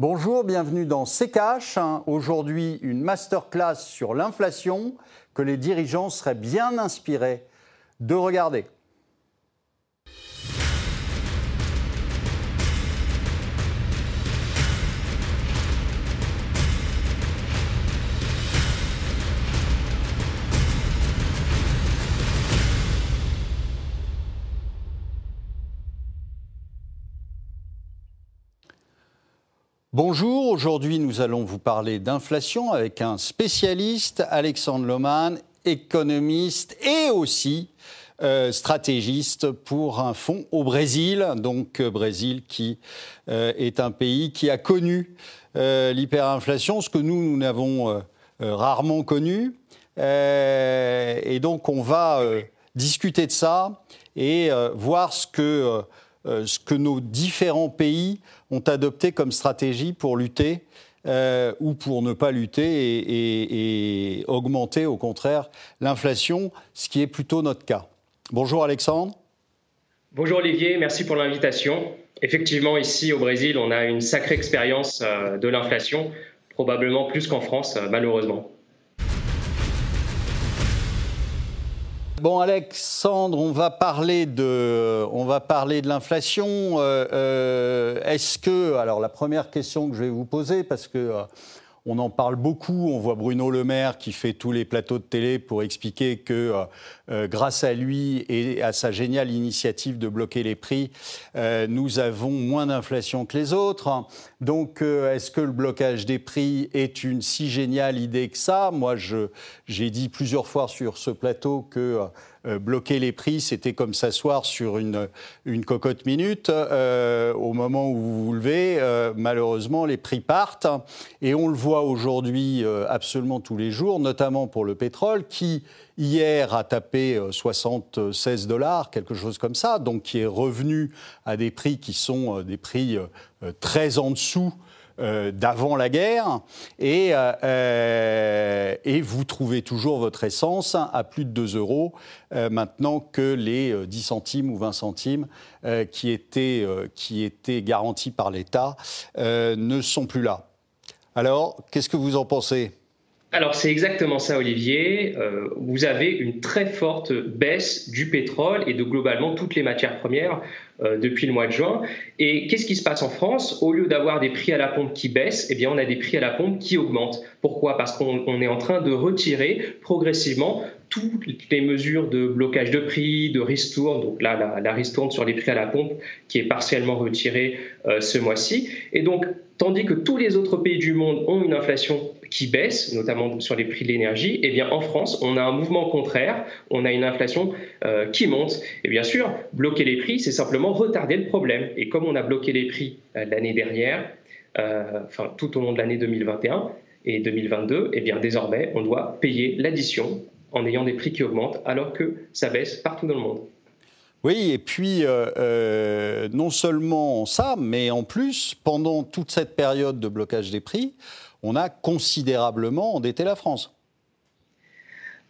Bonjour, bienvenue dans CKH. Aujourd'hui, une masterclass sur l'inflation que les dirigeants seraient bien inspirés de regarder. Bonjour, aujourd'hui nous allons vous parler d'inflation avec un spécialiste, Alexandre Loman, économiste et aussi euh, stratégiste pour un fonds au Brésil, donc euh, Brésil qui euh, est un pays qui a connu l'hyperinflation, ce que nous, nous n'avons rarement connu. et donc on va discuter de ça et voir ce que, ce que nos différents pays ont adopté comme stratégie pour lutter euh, ou pour ne pas lutter et, augmenter au contraire l'inflation, ce qui est plutôt notre cas. Bonjour Alexandre. Bonjour Olivier, merci pour l'invitation. Effectivement, ici au Brésil, on a une sacrée expérience euh, de l'inflation, probablement plus qu'en France, euh, malheureusement. Bon, Alexandre, on va parler de, on va parler de l'inflation. Euh, euh, est-ce que, alors la première question que je vais vous poser, parce que euh, on en parle beaucoup. On voit Bruno Le Maire qui fait tous les plateaux de télé pour expliquer que euh, euh, grâce à lui et à sa géniale initiative de bloquer les prix, euh, nous avons moins d'inflation que les autres. Donc, est-ce que le blocage des prix est une si géniale idée que ça? Moi, j'ai dit plusieurs fois sur ce plateau que euh, bloquer les prix, c'était comme s'asseoir sur une, une cocotte minute. Euh, au moment où vous vous levez, euh, malheureusement, les prix partent. Et on le voit aujourd'hui absolument tous les jours, notamment pour le pétrole, qui hier a tapé 76 dollars, quelque chose comme ça, donc qui est revenu à des prix qui sont des prix très en dessous euh, d'avant la guerre, et, euh, euh, et, vous trouvez toujours votre essence à plus de 2 euros maintenant que les 10 centimes ou 20 centimes qui, étaient, qui étaient garantis par l'État ne sont plus là. Alors, qu'est-ce que vous en pensez? Alors c'est exactement ça, Olivier. Euh, vous avez une très forte baisse du pétrole et de globalement toutes les matières premières euh, depuis le mois de juin. Et qu'est-ce qui se passe en France? Au lieu d'avoir des prix à la pompe qui baissent, eh bien on a des prix à la pompe qui augmentent. Pourquoi? Parce qu'on est en train de retirer progressivement toutes les mesures de blocage de prix, de ristourne, donc là la, ristourne sur les prix à la pompe qui est partiellement retirée euh, ce mois-ci. Et donc tandis que tous les autres pays du monde ont une inflation qui baisse, notamment sur les prix de l'énergie, eh bien en France, on a un mouvement contraire, on a une inflation euh, qui monte. Et bien sûr, bloquer les prix, c'est simplement retarder le problème. Et comme on a bloqué les prix euh, l'année dernière, euh, enfin tout au long de l'année 2021 et 2022, et eh bien désormais, on doit payer l'addition en ayant des prix qui augmentent alors que ça baisse partout dans le monde. Oui, et puis non seulement ça, mais en plus, pendant toute cette période de blocage des prix, on a considérablement endetté la France.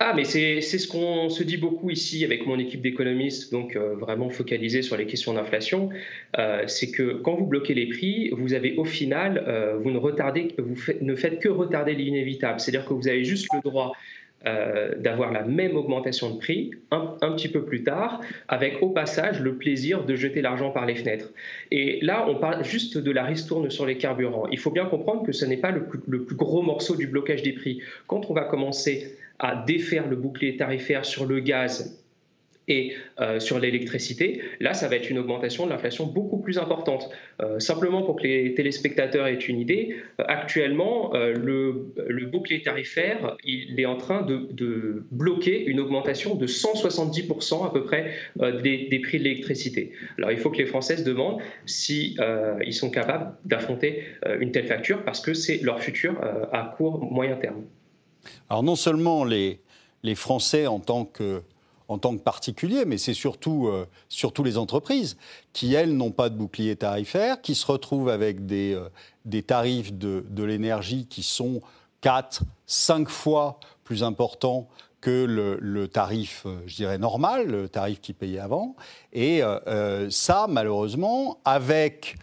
Ah, mais c'est ce qu'on se dit beaucoup ici avec mon équipe d'économistes, donc euh, vraiment focalisés sur les questions d'inflation. Euh, c'est que quand vous bloquez les prix, vous avez au final, euh, vous, ne, retardez, vous ne faites que retarder l'inévitable. C'est-à-dire que vous avez juste le droit euh, d'avoir la même augmentation de prix un, petit peu plus tard, avec au passage le plaisir de jeter l'argent par les fenêtres. Et là, on parle juste de la ristourne sur les carburants. Il faut bien comprendre que ce n'est pas le le plus gros morceau du blocage des prix. Quand on va commencer à défaire le bouclier tarifaire sur le gaz et euh, sur l'électricité, là, ça va être une augmentation de l'inflation beaucoup plus importante. Euh, simplement pour que les téléspectateurs aient une idée, euh, actuellement, le, bouclier tarifaire, il est en train de, bloquer une augmentation de 170% à peu près des, prix de l'électricité. Alors, il faut que les Français se demandent si ils sont capables d'affronter une telle facture parce que c'est leur futur à court, moyen terme. Alors, non seulement les Français en tant que en tant que particulier, mais c'est surtout, euh, surtout les entreprises qui, elles, n'ont pas de bouclier tarifaire, qui se retrouvent avec des, euh, des tarifs de, de l'énergie qui sont 4, 5 fois plus importants que le, le, tarif, euh, je dirais, normal, le tarif qu'ils payaient avant. Et ça, malheureusement, avec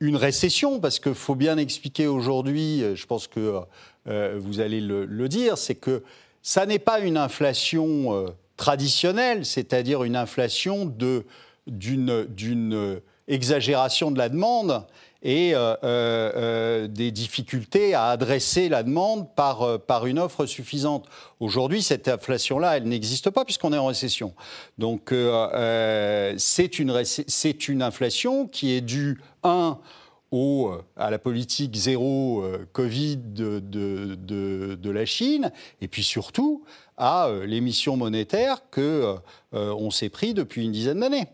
une récession, parce qu'il faut bien expliquer aujourd'hui, je pense que vous allez le, dire, c'est que ça n'est pas une inflation traditionnelle, c'est-à-dire une inflation d'une exagération de la demande et euh, euh, euh, des difficultés à adresser la demande par, par une offre suffisante. Aujourd'hui, cette inflation-là, elle n'existe pas puisqu'on est en récession. Donc, c'est une, une inflation qui est due, un, au, à la politique zéro Covid de, de, de, de, la Chine, et puis surtout à l'émission monétaire que on s'est pris depuis une dizaine d'années.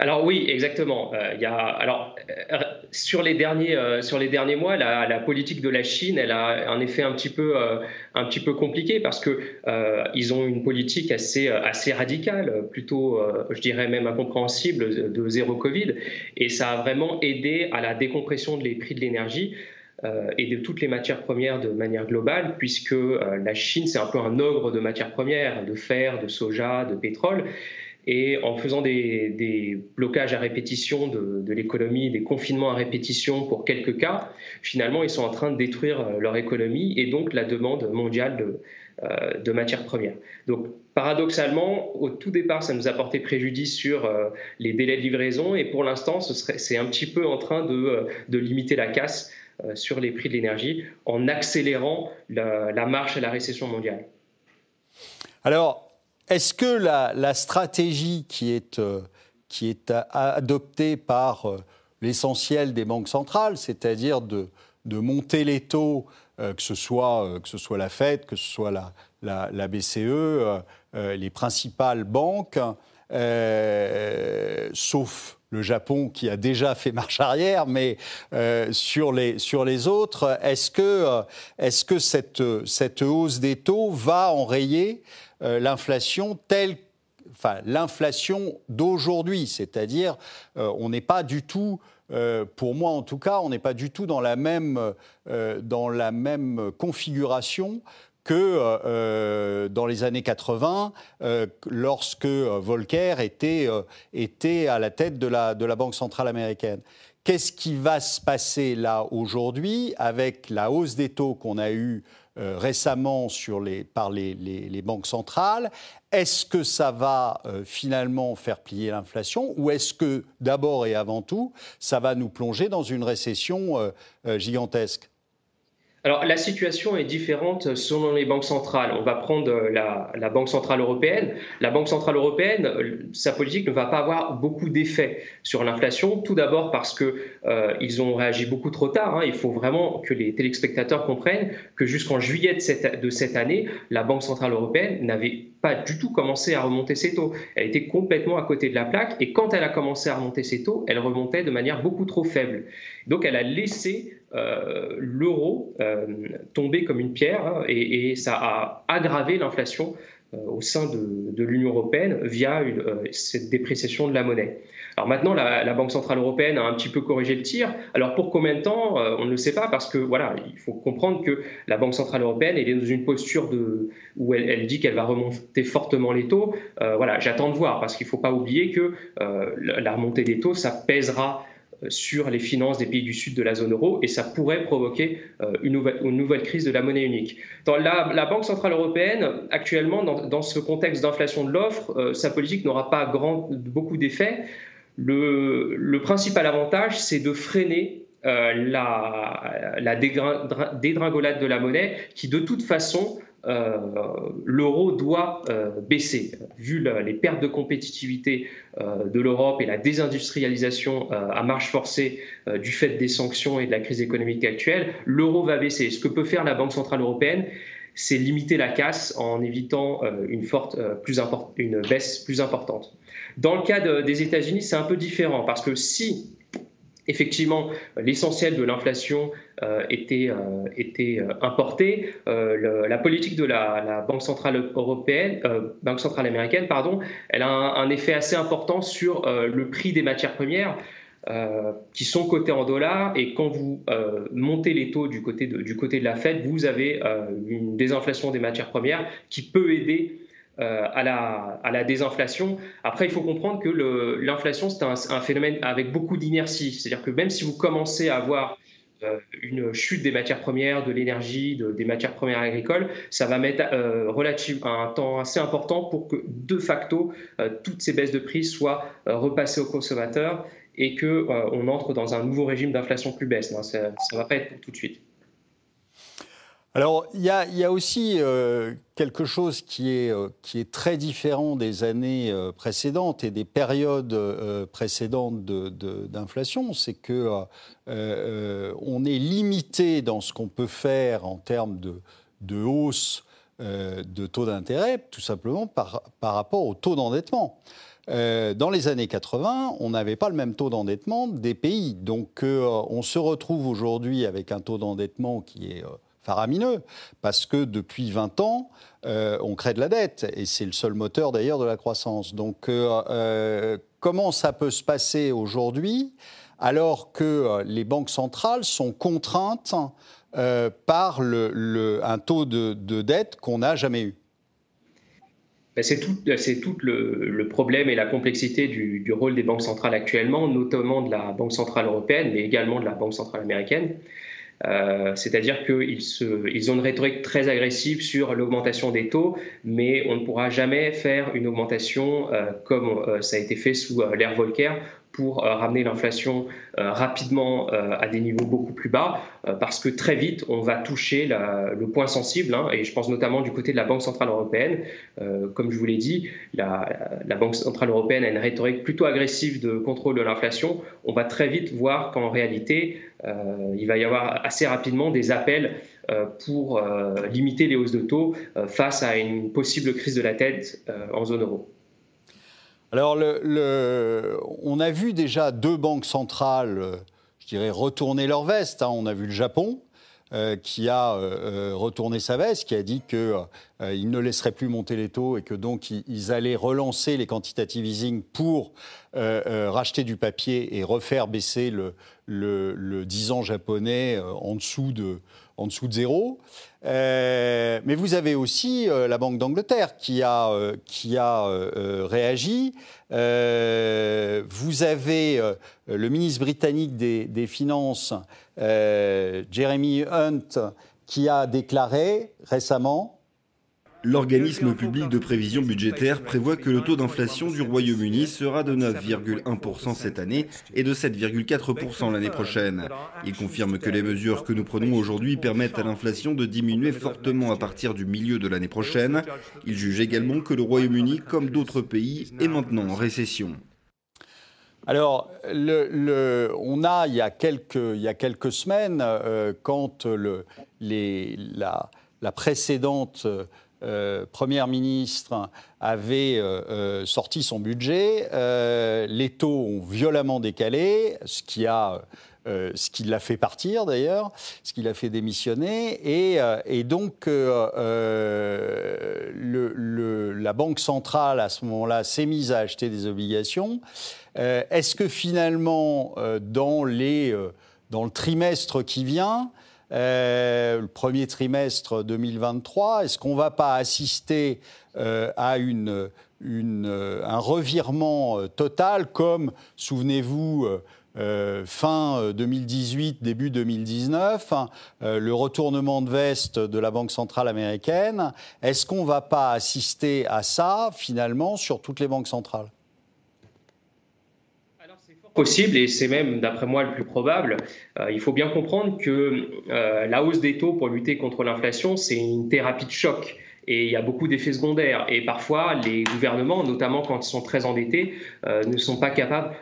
Alors oui, exactement. Euh, y a, alors, euh, sur, les derniers, euh, sur les derniers mois, la, politique de la Chine, elle a un effet un petit peu, un petit peu compliqué parce que ils ont une politique assez, assez radicale, plutôt, je dirais même incompréhensible, de zéro Covid, et ça a vraiment aidé à la décompression des prix de l'énergie. et de toutes les matières premières de manière globale, puisque la Chine, c'est un peu un ogre de matières premières, de fer, de soja, de pétrole. Et en faisant des, blocages à répétition de, l'économie, des confinements à répétition pour quelques cas, finalement, ils sont en train de détruire euh, leur économie et donc la demande mondiale de, euh, de matières premières. Donc, paradoxalement, au tout départ, ça nous a porté préjudice sur euh, les délais de livraison et pour l'instant, c'est un petit peu en train de, de limiter la casse sur les prix de l'énergie en accélérant la, la marche à la récession mondiale. Alors, est-ce que la, stratégie qui est, euh, qui est adoptée par euh, l'essentiel des banques centrales, c'est-à-dire de, de, monter les taux, euh, que, ce soit, que ce soit la Fed, que ce soit la, la, BCE, les principales banques, sauf le Japon qui a déjà fait marche arrière, mais sur, les, sur les autres, est-ce que, est que cette, hausse des taux va enrayer euh, l'inflation telle enfin l'inflation d'aujourd'hui, c'est-à-dire euh, on n'est pas du tout euh, pour moi en tout cas, on n'est pas du tout dans la même, dans la même configuration que dans les années 80, lorsque Volcker était, était à la tête de la, de la Banque centrale américaine. Qu'est-ce qui va se passer là aujourd'hui avec la hausse des taux qu'on a eue euh, récemment sur les, par les, banques centrales? Est-ce que ça va euh, finalement faire plier l'inflation ou est-ce que d'abord et avant tout, ça va nous plonger dans une récession euh, gigantesque? Alors la situation est différente selon les banques centrales. On va prendre la, Banque centrale européenne. La Banque centrale européenne, sa politique ne va pas avoir beaucoup d'effet sur l'inflation. Tout d'abord parce que euh, ils ont réagi beaucoup trop tard. Hein. Il faut vraiment que les téléspectateurs comprennent que jusqu'en juillet de cette année, la Banque centrale européenne n'avait pas du tout commencé à remonter ses taux. Elle était complètement à côté de la plaque et quand elle a commencé à remonter ses taux, elle remontait de manière beaucoup trop faible. Donc elle a laissé euh, l'euro euh, tomber comme une pierre hein, et, ça a aggravé l'inflation euh, au sein de, l'Union européenne via cette dépréciation de la monnaie. Alors maintenant, la, Banque centrale européenne a un petit peu corrigé le tir. Alors pour combien de temps On ne le sait pas parce que voilà, il faut comprendre que la Banque centrale européenne est dans une posture où elle, dit qu'elle va remonter fortement les taux. voilà, j'attends de voir parce qu'il ne faut pas oublier que la remontée des taux, ça pèsera sur les finances des pays du sud de la zone euro et ça pourrait provoquer euh, une nouvelle, crise de la monnaie unique. Dans la, Banque centrale européenne, actuellement, dans, ce contexte d'inflation de l'offre, euh, sa politique n'aura pas grand, beaucoup d'effets. Le, principal avantage, c'est de freiner euh, la, la dégringolade de la monnaie qui, de toute façon, euh, l'euro doit euh, baisser. Vu les pertes de compétitivité euh, de l'Europe et la désindustrialisation à marche forcée du fait des sanctions et de la crise économique actuelle, l'euro va baisser. Ce que peut faire la Banque Centrale Européenne, c'est limiter la casse en évitant une, forte, plus une baisse plus importante. Dans le cas des États-Unis, c'est un peu différent parce que si effectivement, l'essentiel de l'inflation euh, était, euh, était euh, importé. la politique de la, Banque centrale européenne, Banque centrale américaine, pardon, elle a un, effet assez important sur le prix des matières premières. qui sont cotées en dollars et quand vous montez les taux du côté du côté de la Fed, vous avez une désinflation des matières premières qui peut aider à, la, à, la, désinflation. Après, il faut comprendre que l'inflation, c'est un, phénomène avec beaucoup d'inertie. C'est-à-dire que même si vous commencez à avoir euh, une chute des matières premières, de l'énergie, des matières premières agricoles, ça va mettre euh, un temps assez important pour que de facto euh, toutes ces baisses de prix soient euh, repassées aux consommateurs et qu'on on entre dans un nouveau régime d'inflation plus baisse. Ça ne va pas être pour tout de suite. Alors, il y a, aussi euh, quelque chose qui est, euh, qui est très différent des années euh, précédentes et des périodes précédentes d'inflation, c'est que on est limité dans ce qu'on peut faire en termes de, hausse de taux d'intérêt, tout simplement par rapport au taux d'endettement. dans les années 80, on n'avait pas le même taux d'endettement des pays. Donc on se retrouve aujourd'hui avec un taux d'endettement qui est faramineux, parce que depuis 20 ans, euh, on crée de la dette, et c'est le seul moteur d'ailleurs de la croissance. Donc euh, euh, comment ça peut se passer aujourd'hui alors que les banques centrales sont contraintes par un taux de, dette qu'on n'a jamais eu? Ben, c'est tout, tout le, problème et la complexité du, du, rôle des banques centrales actuellement, notamment de la Banque centrale européenne, mais également de la Banque centrale américaine. Euh, c'est-à-dire qu'ils ils ont une rhétorique très agressive sur l'augmentation des taux, mais on ne pourra jamais faire une augmentation euh, comme euh, ça a été fait sous l'ère Volcker pour euh, ramener l'inflation euh, rapidement euh, à des niveaux beaucoup plus bas, parce que très vite, on va toucher le point sensible, hein, et je pense notamment du côté de la Banque Centrale Européenne. comme je vous l'ai dit, la, Banque Centrale Européenne a une rhétorique plutôt agressive de contrôle de l'inflation. On va très vite voir qu'en réalité, il va y avoir assez rapidement des appels pour limiter les hausses de taux face à une possible crise de la tête en zone euro. Alors, on a vu déjà deux banques centrales, euh, je dirais, retourner leur veste. Hein. On a vu le Japon, euh, qui a euh, retourné sa veste, qui a dit qu'il ne laisserait plus monter les taux et que donc ils, allaient relancer les quantitative easing pour racheter du papier et refaire baisser le, le 10 ans japonais en dessous de, en dessous de zéro. Euh, mais vous avez aussi euh, la Banque d'Angleterre qui a, euh, qui a réagi. vous avez le ministre britannique des, des Finances, Jeremy Hunt, qui a déclaré récemment L'organisme public de prévision budgétaire prévoit que le taux d'inflation du Royaume-Uni sera de 9,1% cette année et de 7,4% l'année prochaine. Il confirme que les mesures que nous prenons aujourd'hui permettent à l'inflation de diminuer fortement à partir du milieu de l'année prochaine. Il juge également que le Royaume-Uni, comme d'autres pays, est maintenant en récession. Alors, on a il y a quelques, semaines, euh, quand la, la, précédente euh, Première ministre avait euh, euh, sorti son budget, les taux ont violemment décalé, ce qui a ce qui l'a fait partir d'ailleurs, ce qui l'a fait démissionner. Et, donc, la Banque centrale, à ce moment-là, s'est mise à acheter des obligations. Est-ce que finalement, dans, les, dans le trimestre qui vient, euh, le premier trimestre 2023. Est-ce qu'on ne va pas assister euh, à euh, un revirement total comme, souvenez-vous, fin 2018, début 2019, hein, le retournement de veste de la Banque centrale américaine? Est-ce qu'on ne va pas assister à ça, finalement, sur toutes les banques centrales? Possible, et c'est même, d'après moi, le plus probable. Euh, il faut bien comprendre que euh, la hausse des taux pour lutter contre l'inflation, c'est une thérapie de choc. Et il y a beaucoup d'effets secondaires. Et parfois, les gouvernements, notamment quand ils sont très endettés, euh, ne sont pas capables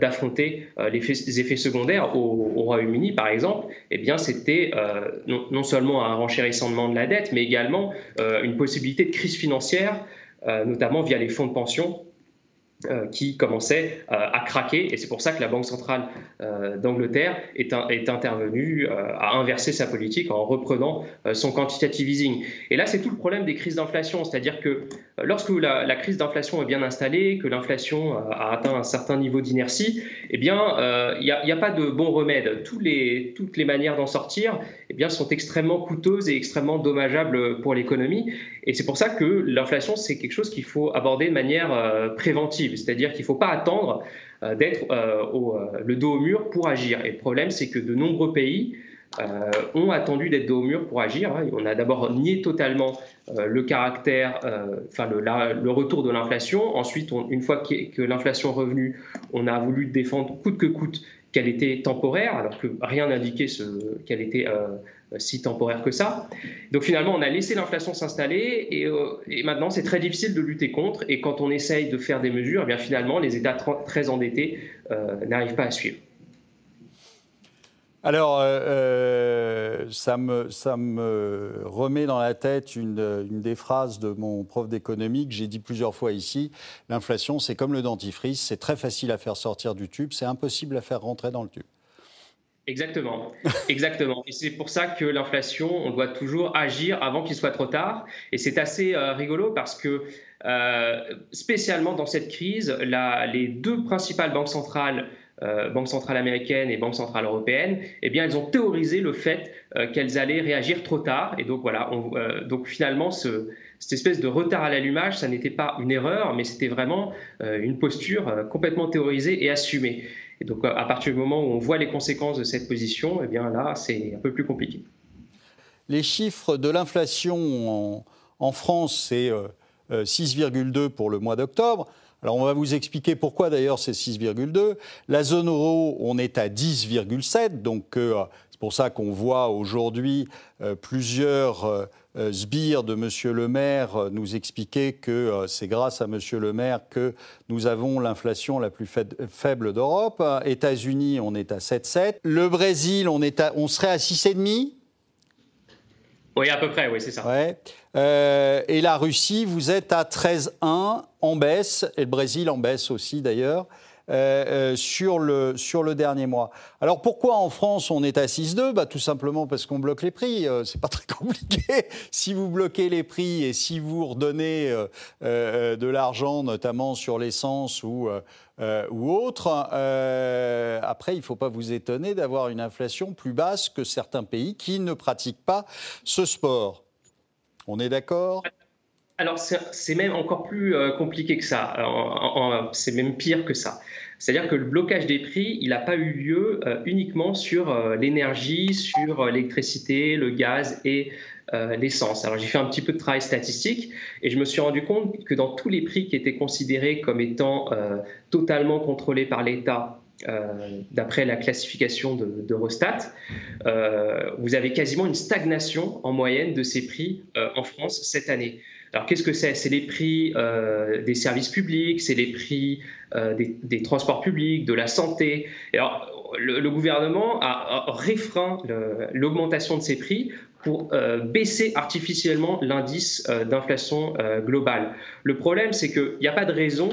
d'affronter les effets secondaires. Au, Royaume-Uni, par exemple, eh bien, c'était non, non, seulement un renchérissement de la dette, mais également une possibilité de crise financière, notamment via les fonds de pension euh, qui commençait euh, à craquer. Et c'est pour ça que la Banque centrale euh, d'Angleterre est, est, intervenue à inverser sa politique en reprenant son quantitative easing. Et là, c'est tout le problème des crises d'inflation. C'est-à-dire que lorsque la, crise d'inflation est bien installée, que l'inflation a atteint un certain niveau d'inertie, eh bien, il n'y a, pas de bon remède. toutes les manières d'en sortir eh bien, sont extrêmement coûteuses et extrêmement dommageables pour l'économie. Et c'est pour ça que l'inflation, c'est quelque chose qu'il faut aborder de manière préventive, c'est-à-dire qu'il ne faut pas attendre d'être le dos au mur pour agir. Et le problème, c'est que de nombreux pays euh, ont attendu d'être dos au mur pour agir. Hein. On a d'abord nié totalement euh, le caractère, euh, enfin le, retour de l'inflation. Ensuite, une fois que, l'inflation est revenue, on a voulu défendre coûte que coûte qu'elle était temporaire, alors que rien n'indiquait qu'elle était si temporaire que ça. Donc finalement, on a laissé l'inflation s'installer et, maintenant c'est très difficile de lutter contre. Et quand on essaye de faire des mesures, eh bien finalement, les États très endettés n'arrivent pas à suivre. Alors, euh, euh, ça, me, remet dans la tête une, des phrases de mon prof d'économie que j'ai dit plusieurs fois ici. L'inflation, c'est comme le dentifrice, c'est très facile à faire sortir du tube, c'est impossible à faire rentrer dans le tube. Exactement, exactement. Et c'est pour ça que l'inflation, on doit toujours agir avant qu'il soit trop tard. Et c'est assez euh, rigolo parce que, spécialement dans cette crise, les deux principales banques centrales euh, Banque centrale américaine et Banque centrale européenne, eh bien, elles ont théorisé le fait euh, qu'elles allaient réagir trop tard. Et donc, voilà, euh, donc finalement, ce, cette espèce de retard à l'allumage, ça n'était pas une erreur, mais c'était vraiment une posture complètement théorisée et assumée. Et donc, à partir du moment où on voit les conséquences de cette position, eh bien là, c'est un peu plus compliqué. Les chiffres de l'inflation en, en, France, c'est 6,2 pour le mois d'octobre. Alors on va vous expliquer pourquoi d'ailleurs c'est 6,2. La zone euro, on est à 10,7, donc euh, c'est pour ça qu'on voit aujourd'hui euh, plusieurs euh, sbires de M. Le Maire nous expliquer que c'est grâce à M. Le Maire que nous avons l'inflation la plus faible d'Europe. États-Unis, on est à 7,7. Le Brésil, on, est on serait à 6,5 oui, à peu près, oui, c'est ça. Euh, et la Russie, vous êtes à 13,1 en baisse, et le Brésil en baisse aussi d'ailleurs. Euh, euh, sur, le, sur le dernier mois. Alors pourquoi en France on est à 6,2 bah, Tout simplement parce qu'on bloque les prix. c'est pas très compliqué. si vous bloquez les prix et si vous redonnez de l'argent, notamment sur l'essence ou, ou autre, après il ne faut pas vous étonner d'avoir une inflation plus basse que certains pays qui ne pratiquent pas ce sport. On est d'accord? Alors, c'est même encore plus euh, compliqué que ça. C'est même pire que ça. C'est-à-dire que le blocage des prix, il n'a pas eu lieu euh, uniquement sur euh, l'énergie, sur l'électricité, le gaz et l'essence. Alors, j'ai fait un petit peu de travail statistique et je me suis rendu compte que dans tous les prix qui étaient considérés comme étant totalement contrôlés par l'État d'après la classification d'Eurostat, de, vous avez quasiment une stagnation en moyenne de ces prix en France cette année. Alors qu'est-ce que c'est? C'est les prix des services publics, c'est les prix des, transports publics, de la santé. alors, le, gouvernement a, a réfreint l'augmentation de ces prix pour baisser artificiellement l'indice d'inflation globale. Le problème, c'est qu'il n'y a pas de raison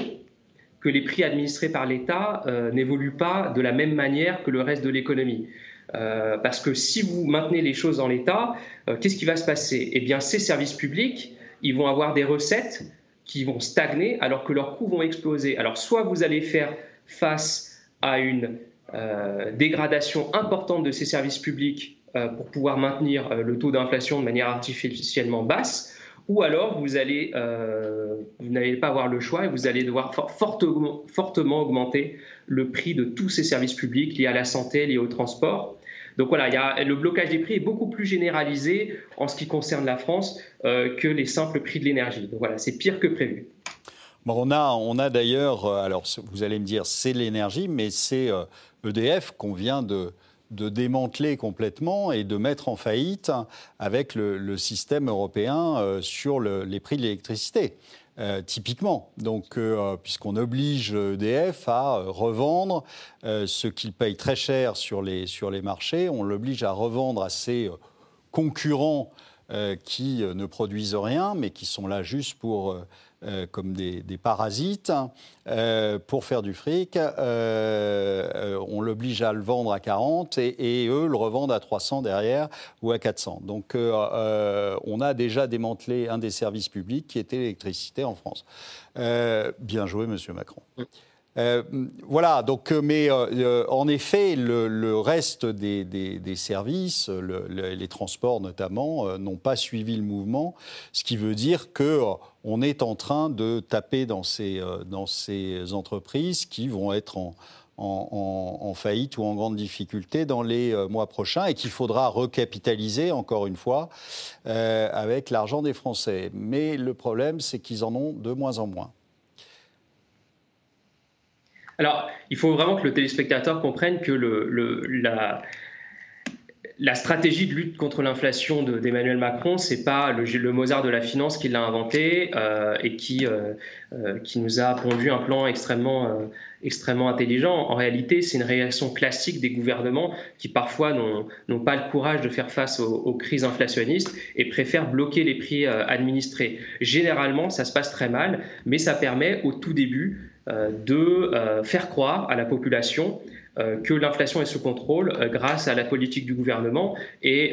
que les prix administrés par l'État euh, n'évoluent pas de la même manière que le reste de l'économie. Euh, parce que si vous maintenez les choses dans l'État, euh, qu'est-ce qui va se passer? Eh bien, ces services publics, ils vont avoir des recettes qui vont stagner alors que leurs coûts vont exploser. Alors, soit vous allez faire face à une dégradation importante de ces services publics pour pouvoir maintenir le taux d'inflation de manière artificiellement basse, ou alors vous allez, euh, vous n'allez pas avoir le choix et vous allez devoir fortement augmenter le prix de tous ces services publics liés à la santé, liés au transport. Donc voilà, il y a, le blocage des prix est beaucoup plus généralisé en ce qui concerne la France euh, que les simples prix de l'énergie. Donc voilà, c'est pire que prévu. Bon, on a, on a d'ailleurs, euh, alors vous allez me dire c'est l'énergie, mais c'est EDF qu'on vient de, démanteler complètement et de mettre en faillite avec le, système européen euh, sur les prix de l'électricité. Euh, typiquement, donc euh, puisqu'on oblige EDF à revendre ce qu'il paye très cher sur les, sur les marchés, on l'oblige à revendre à ses concurrents qui ne produisent rien, mais qui sont là juste pour comme des, parasites pour faire du fric. on l'oblige à le vendre à 40 et, et, eux le revendent à 300 derrière ou à 400. Donc on a déjà démantelé un des services publics qui était l'électricité en France. bien joué, Monsieur Macron. Euh, voilà, donc, euh, mais euh, en effet, le, reste des, services, les transports notamment, n'ont pas suivi le mouvement, ce qui veut dire que on est en train de taper dans ces, dans ces entreprises qui vont être en, en, faillite ou en grande difficulté dans les mois prochains et qu'il faudra recapitaliser, encore une fois, avec l'argent des Français. Mais le problème, c'est qu'ils en ont de moins en moins. Alors, il faut vraiment que le téléspectateur comprenne que la, stratégie de lutte contre l'inflation d'Emmanuel Macron, c'est pas le, Mozart de la finance qui l'a inventé euh, et qui, euh, euh, qui nous a pondu un plan extrêmement, extrêmement intelligent. En réalité, c'est une réaction classique des gouvernements qui parfois n'ont pas le courage de faire face aux, crises inflationnistes et préfèrent bloquer les prix administrés. Généralement, ça se passe très mal, mais ça permet au tout début de euh, faire croire à la population euh, que l'inflation est sous contrôle grâce à la politique du gouvernement. Et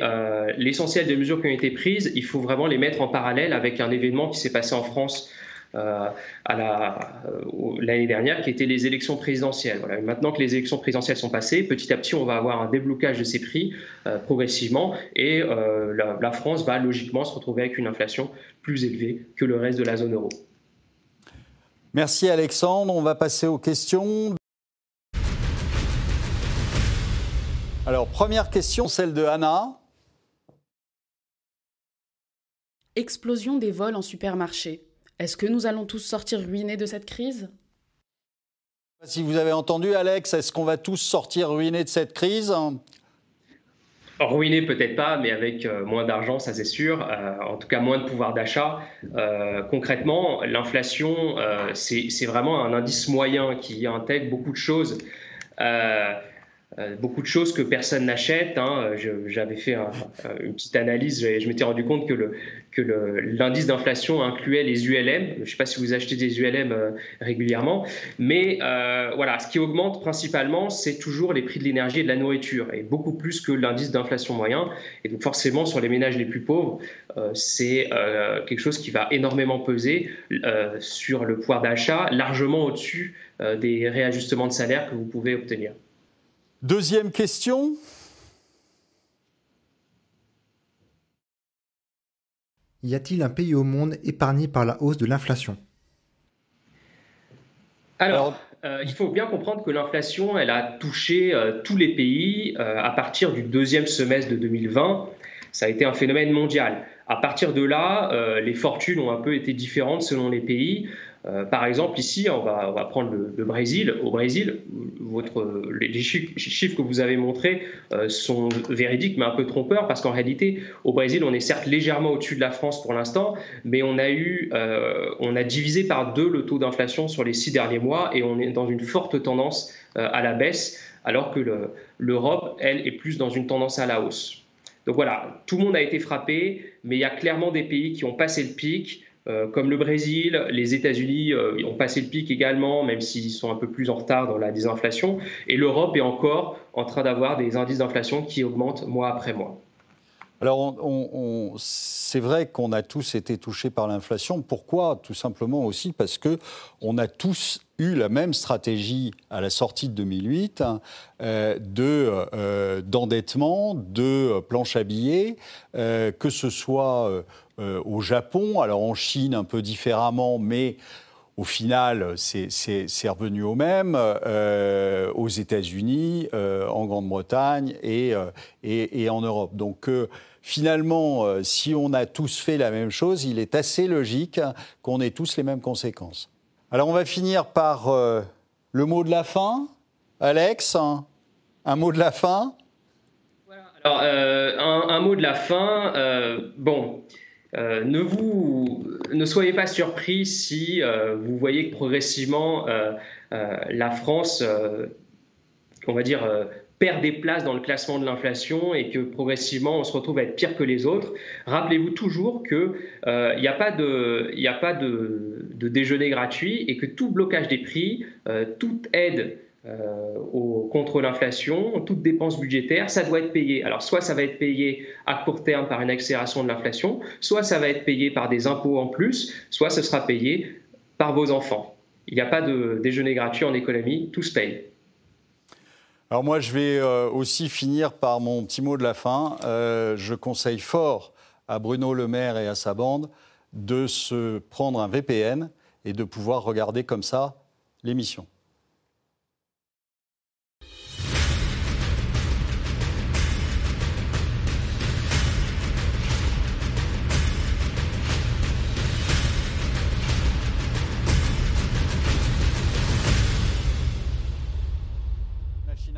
l'essentiel des mesures qui ont été prises, il faut vraiment les mettre en parallèle avec un événement qui s'est passé en France l'année dernière, qui était les élections présidentielles. Voilà. Maintenant que les élections présidentielles sont passées, petit à petit, on va avoir un déblocage de ces prix progressivement, et la France va logiquement se retrouver avec une inflation plus élevée que le reste de la zone euro. Merci Alexandre. On va passer aux questions. Alors, première question, celle de Anna. Explosion des vols en supermarché. Est-ce que nous allons tous sortir ruinés de cette crise? Si vous avez entendu, Alex, est-ce qu'on va tous sortir ruinés de cette crise? Ruiné peut-être pas, mais avec euh, moins d'argent, ça c'est sûr. Euh, en tout cas, moins de pouvoir d'achat. Euh, concrètement, l'inflation, c'est vraiment un indice moyen qui intègre beaucoup de choses. Euh, beaucoup de choses que personne n'achète. Hein. J'avais fait une petite analyse, et je m'étais rendu compte que, l'indice d'inflation incluait les ULM. Je ne sais pas si vous achetez des ULM euh, régulièrement, mais euh, voilà, ce qui augmente principalement, c'est toujours les prix de l'énergie et de la nourriture, et beaucoup plus que l'indice d'inflation moyen. Et donc forcément, sur les ménages les plus pauvres, c'est quelque chose qui va énormément peser sur le pouvoir d'achat, largement au-dessus des réajustements de salaire que vous pouvez obtenir. Deuxième question. Y a-t-il un pays au monde épargné par la hausse de l'inflation? Alors, euh, il faut bien comprendre que l'inflation, elle a touché euh, tous les pays euh, à partir du deuxième semestre de 2020. Ça a été un phénomène mondial. À partir de là, les fortunes ont un peu été différentes selon les pays. Euh, par exemple, ici, on va, prendre le, Brésil. Au Brésil, les, chiffres que vous avez montrés euh, sont véridiques, mais un peu trompeurs, parce qu'en réalité, au Brésil, on est certes légèrement au-dessus de la France pour l'instant, mais on a, eu, euh, on a divisé par deux le taux d'inflation sur les six derniers mois, et on est dans une forte tendance à la baisse, alors que l'Europe, elle, est plus dans une tendance à la hausse. Donc voilà, tout le monde a été frappé, mais il y a clairement des pays qui ont passé le pic. Euh, comme le Brésil, les États-Unis euh, ont passé le pic également, même s'ils sont un peu plus en retard dans la désinflation. Et l'Europe est encore en train d'avoir des indices d'inflation qui augmentent mois après mois. Alors, c'est vrai qu'on a tous été touchés par l'inflation. Pourquoi? Tout simplement aussi parce que on a tous eu la même stratégie à la sortie de 2008 hein, euh, de d'endettement, de planche à billets, que ce soit euh, au Japon, alors en Chine un peu différemment, mais au final, c'est revenu au même, euh, aux États-Unis, euh, en Grande-Bretagne et, et, en Europe. Donc finalement, si on a tous fait la même chose, il est assez logique qu'on ait tous les mêmes conséquences. Alors on va finir par le mot de la fin. Alex, un, mot de la fin? Alors, un, un, mot de la fin. bon. Euh, ne, soyez pas surpris si euh, vous voyez que progressivement euh, la France, on va dire, perd des places dans le classement de l'inflation et que progressivement on se retrouve à être pire que les autres. Rappelez-vous toujours qu'il n'y a pas, de, déjeuner gratuit et que tout blocage des prix, toute aide au, contre l'inflation, toute dépense budgétaire, ça doit être payé. Alors soit ça va être payé à court terme par une accélération de l'inflation, soit ça va être payé par des impôts en plus, soit ce sera payé par vos enfants. Il n'y a pas de déjeuner gratuit en économie, tout se paye. Alors moi, je vais euh, aussi finir par mon petit mot de la fin. Euh, je conseille fort à Bruno Le Maire et à sa bande de se prendre un VPN et de pouvoir regarder comme ça l'émission.